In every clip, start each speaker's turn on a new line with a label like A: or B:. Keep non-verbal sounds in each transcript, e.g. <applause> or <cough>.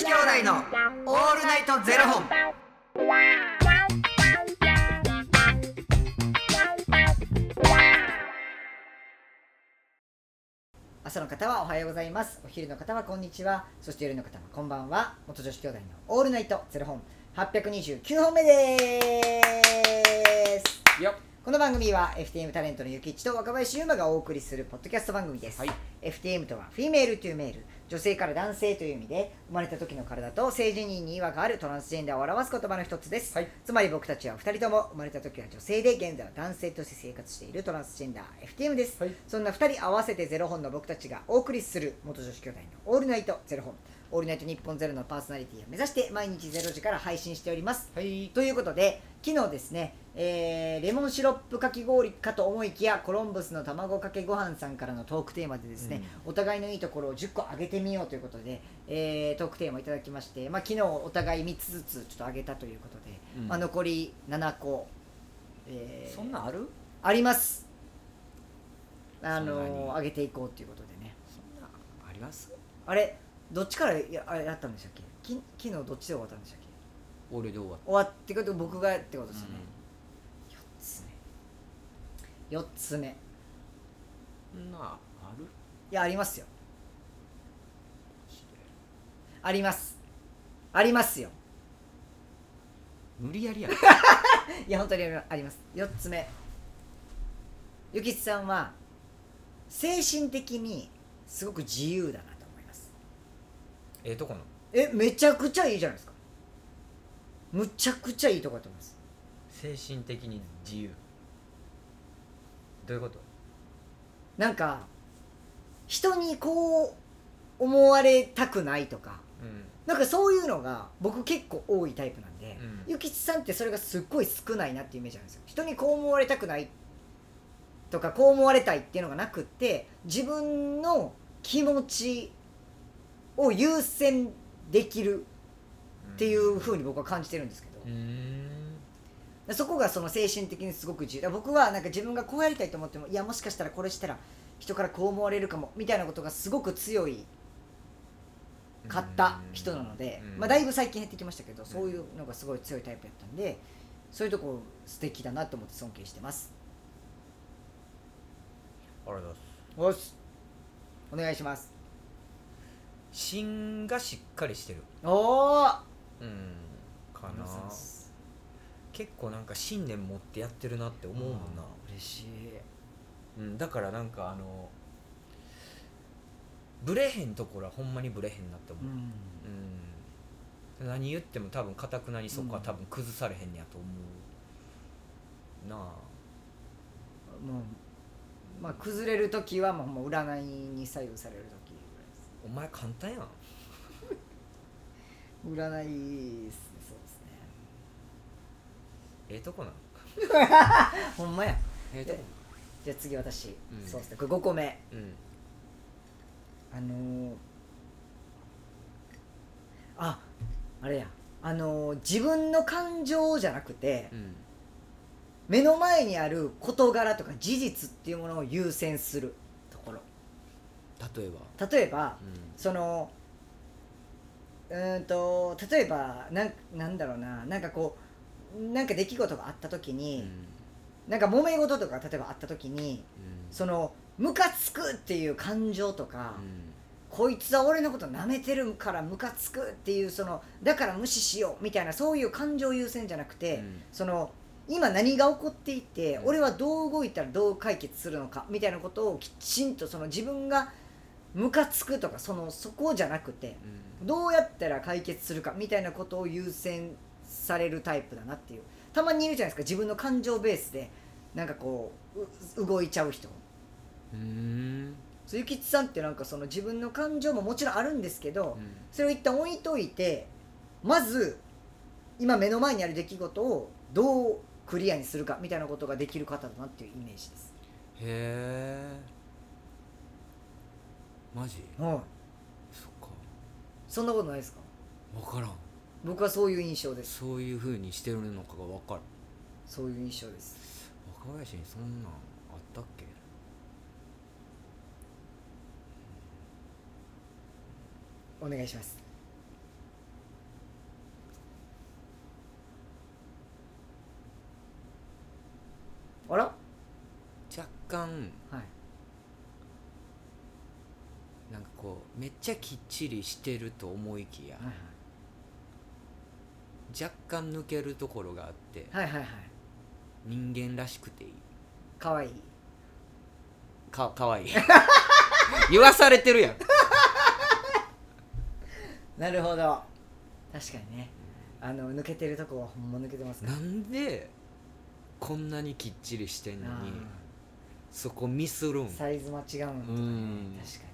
A: 子兄弟のオールナイトゼロ本。
B: 朝の方はおはようございます。お昼の方はこんにちは。そして夜の方はこんばんは。元女子兄弟のオールナイトゼロ本。829本目です。
A: よ
B: この番組は FTM タレントのゆきっちと若林優馬がお送りするポッドキャスト番組です、
A: はい。
B: FTM とはフィメールというメール女性から男性という意味で生まれた時の体と性自認に違和があるトランスジェンダーを表す言葉の一つです、
A: はい。
B: つまり僕たちは2人とも生まれた時は女性で現在は男性として生活しているトランスジェンダー FTM です、
A: はい。
B: そんな2人合わせてゼロ本の僕たちがお送りする元女子兄弟のオールナイトゼロ本オールナイト日本ゼロのパーソナリティを目指して毎日ゼロ時から配信しております。
A: はい。
B: ということで昨日ですね、えーレモンシロップかき氷かと思いきやコロンブスの卵かけご飯さんからのトークテーマでですね、お互いのいいところを10個上げてみようということで、えートークテーマをいただきまして、まあ、昨日お互い3つずつちょっと上げたということで、
A: うん。
B: まあ、残り7個、えー
A: そんなんある？
B: あります。あのー上げていこうということでね。
A: そんなんあります？
B: あれどっちからやあれやったんでしたっけ？き昨日どっちで終わったんでしたっけ？
A: 俺で終わっ
B: 終わってこと僕がってこと
A: た。
B: ですよね、4つ目4つ目。
A: なあある？
B: やありますよ。あります。ありますよ。
A: 無理やりやん。<laughs>
B: いや本当にあります。4つ目。ゆきつさんは精神的にすごく自由だなと思います。
A: ええとこの？
B: えめちゃくちゃいいじゃないですか。むちゃくちゃいいとこだと思います。
A: 精神的に自由。どういうこと？
B: なんか人にこう思われたくないとか
A: うん。
B: なんかそういうのが僕結構多いタイプなんで、
A: うん
B: ゆきちさんってそれがすっごい少ないなっていうイメージなんですよ人にこう思われたくないとかこう思われたいっていうのがなくって自分の気持ちを優先できるっていうふうに僕は感じてるんですけど、
A: うーん。
B: そこがその精神的にすごく自由だから僕はなんか自分がこうやりたいと思ってもいやもしかしたらこれしたら人からこう思われるかもみたいなことがすごく強い買った人なので、
A: うん
B: まあ、だいぶ最近減ってきましたけど、そういうのがすごい強いタイプやったんでそういうとこ素敵だなと思って尊敬してます
A: ありがとうございます。
B: おしお願いします
A: 芯がしっかりしてる。
B: おお
A: うん。かな。結構なんか信念持ってやってるなって思うもんな。
B: 嬉しい。
A: うん、だからなんかあのブレへんところはほんまにブレへんなって思う、
B: うん。
A: うん。何言っても多分かたくなにそこは多分崩されへんねやと思うな。あ
B: もうまあ崩れる時はもうもう占いに左右される時
A: お前簡単やん。
B: ぐらいです占い
A: ええとこなん <laughs>
B: ほんまや。
A: ええとこ。
B: じゃあ次私、
A: うん。
B: そうですね。これ5個目。
A: うん。
B: あのーああれや。あのー自分の感情じゃなくて
A: うん。
B: 目の前にある事柄とか事実っていうものを優先するところ。
A: 例えば。
B: 例えば
A: うん。
B: そのうーんと例えばなんなんだろうな。なんかこうなんか出来事があった時
A: う
B: に、
A: ん。
B: なんか揉め事とか例えばあった時に
A: うん。
B: そのムカつくっていう感情とか、
A: うん。
B: こいつは俺のこと舐めてるからムカつくっていうそのだから無視しようみたいなそういう感情優先じゃなくて、
A: うん。
B: その今何が起こっていて、
A: うん。
B: 俺はどう動いたらどう解決するのかみたいなことをきちんとその自分がムカつくとかそのそこじゃなくて
A: うん。
B: どうやったら解決するかみたいなことを優先されるタイプだなっていう。たまにいるじゃないですか。自分の感情ベースでなんかこうう動いちゃう人。
A: うん。
B: ゆきちさんってなんかその自分の感情ももちろんあるんですけど、
A: うん。
B: それを一旦置いといてまず今目の前にある出来事をどうクリアにするかみたいなことができる方だなっていうイメージです。
A: へえマジ？
B: はい、
A: そっか。
B: そんなことないですか？
A: 分からん
B: 僕はそういう印象です。
A: そういうふうにしてるのかが分かる。
B: そういう印象です。
A: 若林にそんなんあったっけ？
B: お願いします。あら？
A: 若干は
B: い。
A: なんかこうめっちゃきっちりしてると思いきや、
B: はいはい。
A: 若干抜けるところがあって
B: はいはいはい。
A: 人間らしくていい。
B: かわいい。
A: かかわいい。<laughs> 言わされてるやん。<laughs>
B: なるほど。確かにね。あの抜けてるとこはほんま抜けてますか。
A: なんでこんなにきっちりしてんの
B: あ
A: にそこミスるん？
B: ーサイズ間違うんとかね。
A: うん。
B: 確かに。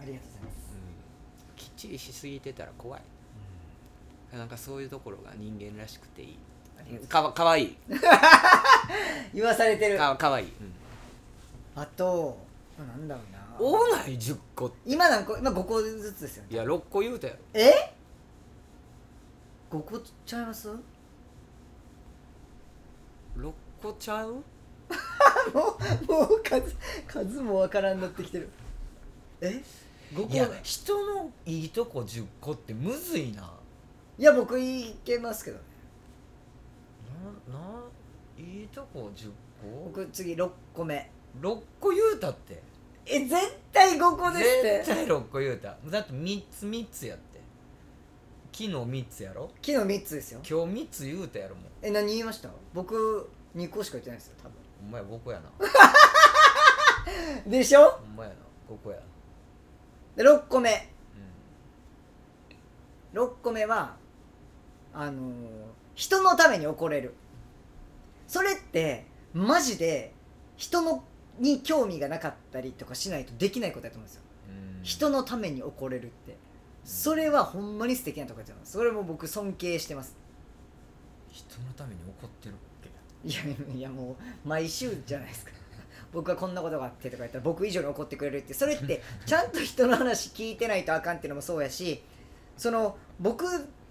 B: ありがとうございます
A: ちりしすぎてたら怖い。なんかそういうところが人間らしくていい。か？わかわいい。<laughs>
B: 言わされてる。
A: かかわいい、
B: あとあなんだろうな。
A: 多ない？10個
B: 今何個？今5個ずつですよね。
A: いや6個言うたやろ
B: え？5個ちゃいます？も
A: 6個ちゃう？<laughs>
B: うもう数数もわからんなってきてる。え？5個
A: いや。人のいいとこ10個ってむずいな。い
B: や僕いけますけどね。
A: なないいとこ10個？
B: 僕次6個目。
A: 6個言うたって。
B: え絶対5個ですって。
A: 絶対6個言うた。だって3つ3つやって。昨日3つやろ？
B: 昨日3つですよ。
A: 今日3つ言うたやろもう。
B: え何言いました？僕2個しか言ってないですよ多分。
A: ほんまや5個やな。<laughs>
B: でしょ？
A: ほんまやな。5個や
B: で6個目。
A: う
B: 6個目はあのー人のために怒れる。それってマジで人のに興味がなかったりとかしないとできないことだと思うんですよ。
A: んうん。
B: 人のために怒れるって。それはほんまに素敵なとこだと思いますそれも僕尊敬してます。
A: 人のために怒ってるっけ？
B: いやいやもう毎週じゃないですか僕はこんなことがあってとか言ったら僕以上に怒ってくれるってそれって <laughs> ちゃんと人の話聞いてないとあかんっていうのもそうやしその僕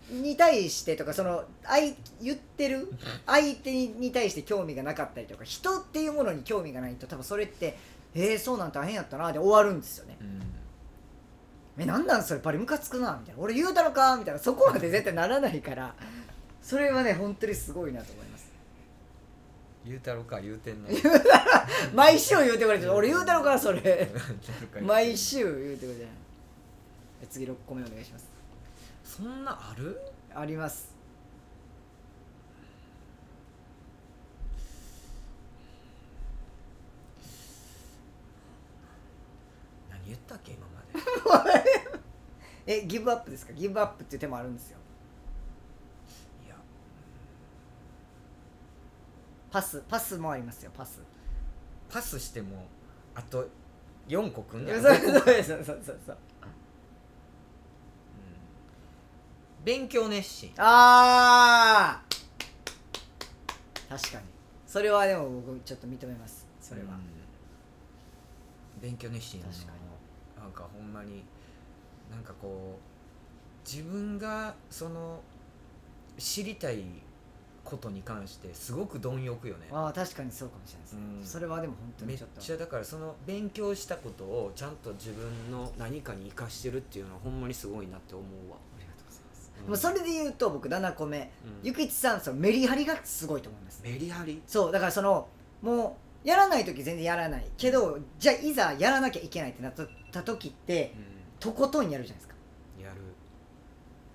B: に対してとかその相言ってる相手に対して興味がなかったりとか人っていうものに興味がないと多分それってえー、そうなん大変やったなで終わるんですよね。
A: うん。
B: えなんなんそれバリムカつくなみたいな。俺言うたのかみたいな。そこまで絶対ならないから。それはね本当にすごいなと思います
A: 言うたろか言うてんの <laughs>
B: 毎週言うてくれてる。俺言うたのかそれ。毎週言うてくれてる。次6個目お願いします。
A: そんなある？
B: あります。
A: 何言ったっけ今まで。<laughs>
B: えギブアップですか？ギブアップっていう手もあるんですよ
A: いや
B: パスパスもありますよパス。
A: パスしてもあと4個くんだ
B: そうそうそうそうそう
A: 勉強熱心。
B: あー。確かに。それはでも僕ちょっと認めます。それは、
A: うん。勉強熱心やな。
B: 確か
A: なんかほんまになんかこう自分がその知りたいことに関してすごく貪欲よね。
B: ああ確かにそうかもしれないですね、
A: うん。
B: それはでも本当
A: めっ
B: にちょっと。
A: ちゃだからその勉強したことをちゃんと自分の何かに生かしてるっていうのはほんまにすごいなって思うわ、
B: ありがとうございます、
A: うん。
B: でもそれで言うと僕7個目。
A: うん。
B: ゆきちさんそのメリハリがすごいと思います。
A: メリハリ？
B: そうだからそのもうやらない時全然やらないけどじゃあいざやらなきゃいけないってなった時って
A: う
B: とことんやるじゃないですか。
A: んやる。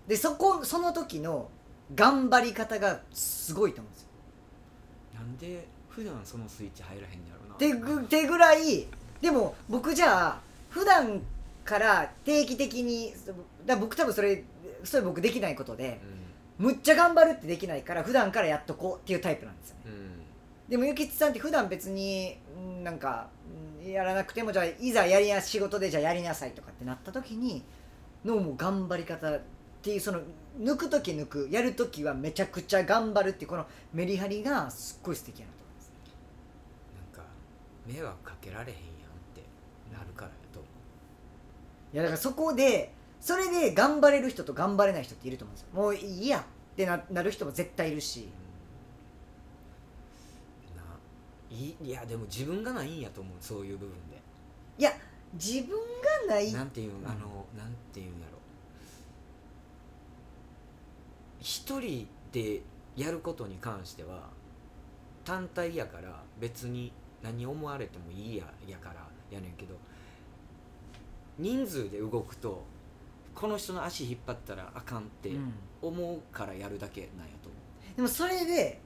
B: でそこその時の頑張り方がすごいと思うんですよ。
A: なんで普段そのスイッチ入らへんやろな。
B: ってぐってぐらいでも僕じゃあ普段から定期的にだ僕多分それそれ僕できないことでむっちゃ頑張るってできないから普段からやっとこうっていうタイプなんですよ。ね
A: うん、うん
B: でもゆきつさんって普段別にうんなんかうんやらなくてもじゃあいざやりな仕事でじゃあやりなさいとかってなった時にのもう頑張り方っていうその抜く時抜くやる時はめちゃくちゃ頑張るっていうこのメリハリがすっごい素敵やなと思います。
A: なんか迷惑かけられへんやんってなるからやと思
B: いやだからそこでそれで頑張れる人と頑張れない人っていると思うんですよ。もういいやってななる人も絶対いるし。
A: うないいやでも自分がないんやと思うそういう部分で。
B: いや自分がない。
A: なんていう
B: うん
A: あのなんていうんやろ一人でやることに関しては単体やから別に何思われてもいいややからやねんけど人数で動くとこの人の足引っ張ったらあかんって
B: うん。
A: 思うからやるだけなんやと思
B: でもそれで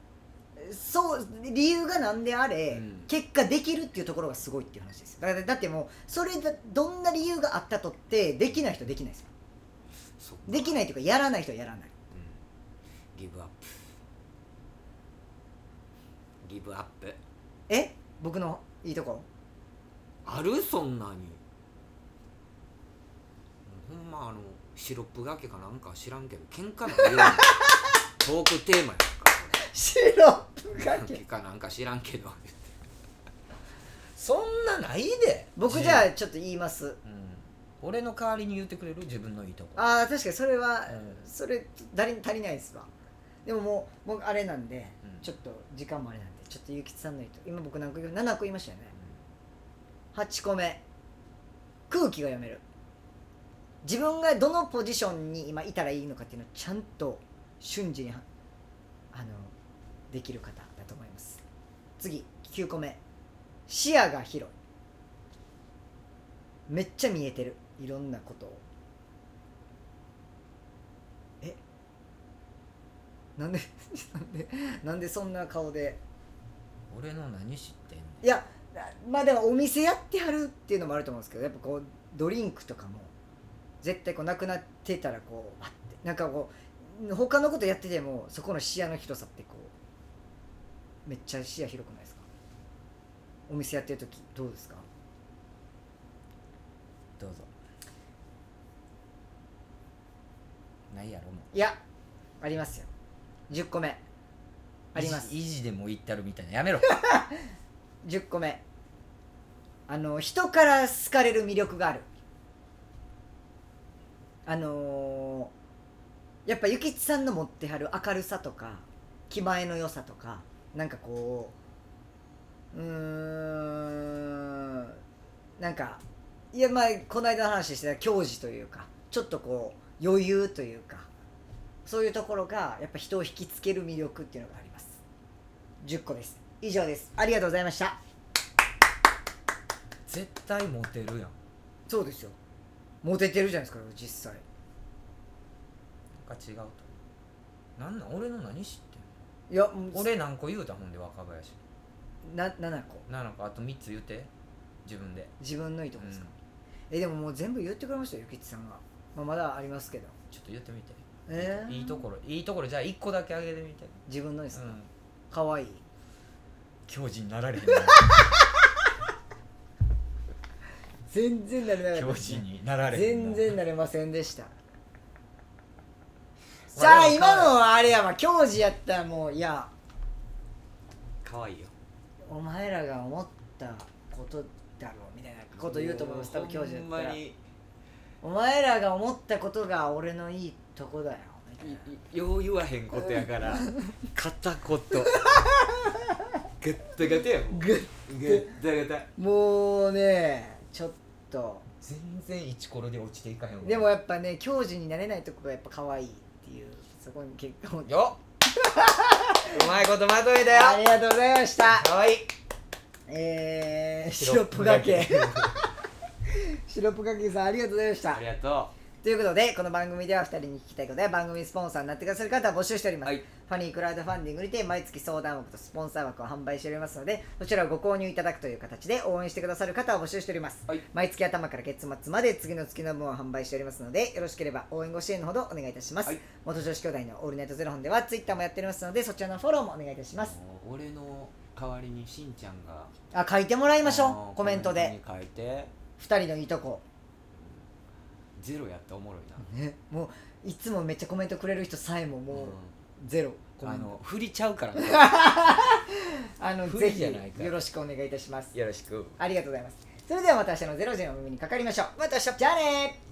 B: そう理由が何であれ、
A: うん。
B: 結果できるっていうところがすごいっていう話ですよ。だだってもうそれだどんな理由があったとってできない人はできないですよ。できないというかやらない人はやらない。
A: うんギブアップ。ギブアップ。
B: え？僕のいいとこ？
A: ある？そんなに。ほんまあのシロップがけかなんか知らんけど喧嘩のような <laughs> トークテーマやんか
B: シロップがけ。
A: かなんか知らんけど。
C: そんなないで。
B: 僕じゃあちょっと言います。
C: うん。俺の代わりに言ってくれる？自分のいいとこ。
B: ああ確かにそれは、
C: うん。
B: それ誰に足りないですわでももう僕あれなんで、
C: うん。
B: ちょっと時間もあれなんでちょっとゆきつさんのいいと今僕何個言う7個言いましたよね。8個目。空気が読める。自分がどのポジションに今いたらいいのかっていうのをちゃんと瞬時にはあのできる方だと思います。次9個目。視野が広い。めっちゃ見えてる。いろんなことをえなんで <laughs> なんでなんでそんな顔で？
C: 俺の何知ってんの
B: いやまあでもお店やってはるっていうのもあると思うんですけどやっぱこうドリンクとかも絶対こうなくなってたらこうわってなんかこう他のことやっててもそこの視野の広さってこうめっちゃ視野広くないですか？お店やってる時どうですか？
C: どうぞ。ないやろも
B: いやありますよ10個目
C: う
B: あります。
C: 意地意地でも言ったるみたいな。やめろ。
B: 10個目あの人から好かれる魅力がある。あのーやっぱゆきちさんの持ってはる明るさとか気前の良さとかなんかこううーんなんかいやまあこの間の話してた矜持というかちょっとこう余裕というかそういうところがやっぱ人を引きつける魅力っていうのがあります。10個です。以上です。ありがとうございました。
C: 絶対モテるやん。
B: そうですよ。モテてるじゃないですか実際。
C: なんか違うとなんなん？俺の何知ってん
B: いやもう
C: の俺何個言うた？ほんで若林。
B: な7個。
C: 7個。あと3つ言って。自分で。
B: 自分のいいとこですか、えでももう全部言ってくれましたよゆきちさんが、まあ、まだありますけど。
C: ちょっと言ってみて
B: えー、
C: いいところいいところじゃあ1個だけあげてみて。
B: 自分のですか、
C: うん。
B: かわい。い
C: 教授になられへん <laughs>
B: 全然なれなかった
C: 教授になられへん
B: 全然なれませんでした。
C: まあ
B: さあ
C: でも
B: 今のはあれやわ教授やったらもういや。
A: 可愛いよ。
B: お前らが思ったことだろうみたいなこと言うと思います。多分教授やったら。
A: に。
B: お前らが思ったことが俺のいいとこだよ
A: よう言わへんことやから <laughs> 片言。ガッタガタやもん
B: グ
A: ガッタガタ
B: もうねちょっと。
C: 全然イチコロで落ちていかへんわ。
B: でもやっぱね教授になれないとこがやっぱ可愛いっていうそこに結構
C: よっ。<laughs> うまいことまとめたよ。
B: ありがとうございました。
C: かわい。い
B: えー、シ
C: シロッ
B: プが
C: プがけ。
B: けシロップがけさんありがとうございました。
A: ありがと
B: ということでこの番組では2人に聞きたいことや番組スポンサーになってくださる方を募集しております、
A: はい。
B: ファニークラウドファンディングにて毎月相談枠とスポンサー枠を販売しておりますのでそちらをご購入いただくという形で応援してくださる方を募集しております、
A: はい。
B: 毎月頭から月末まで次の月の分を販売しておりますのでよろしければ応援ご支援のほどお願いいたします、
A: はい。
B: 元女子兄弟のオールナイトゼロ本ではツイッターもやっておりますのでそちらのフォローもお願いいたし
A: う
B: ます。
A: 俺の代わりにしんちゃんが
B: あ書いてもらいましょう。コメントで。
A: コメントに書いて。
B: 2人のいいとこ
A: ゼロやっておもろいな。
B: ねもういつもめっちゃコメントくれる人さえももうゼロ。コメント
A: あの振りちゃうからね。<laughs>
B: あの
C: 不
B: ぜひ
C: 利じゃないか
B: よろしくお願いいたします。
C: よろしく。
B: ありがとうございます。それではまた明日の0時のお耳にかかりましょう。また明日。じゃあねー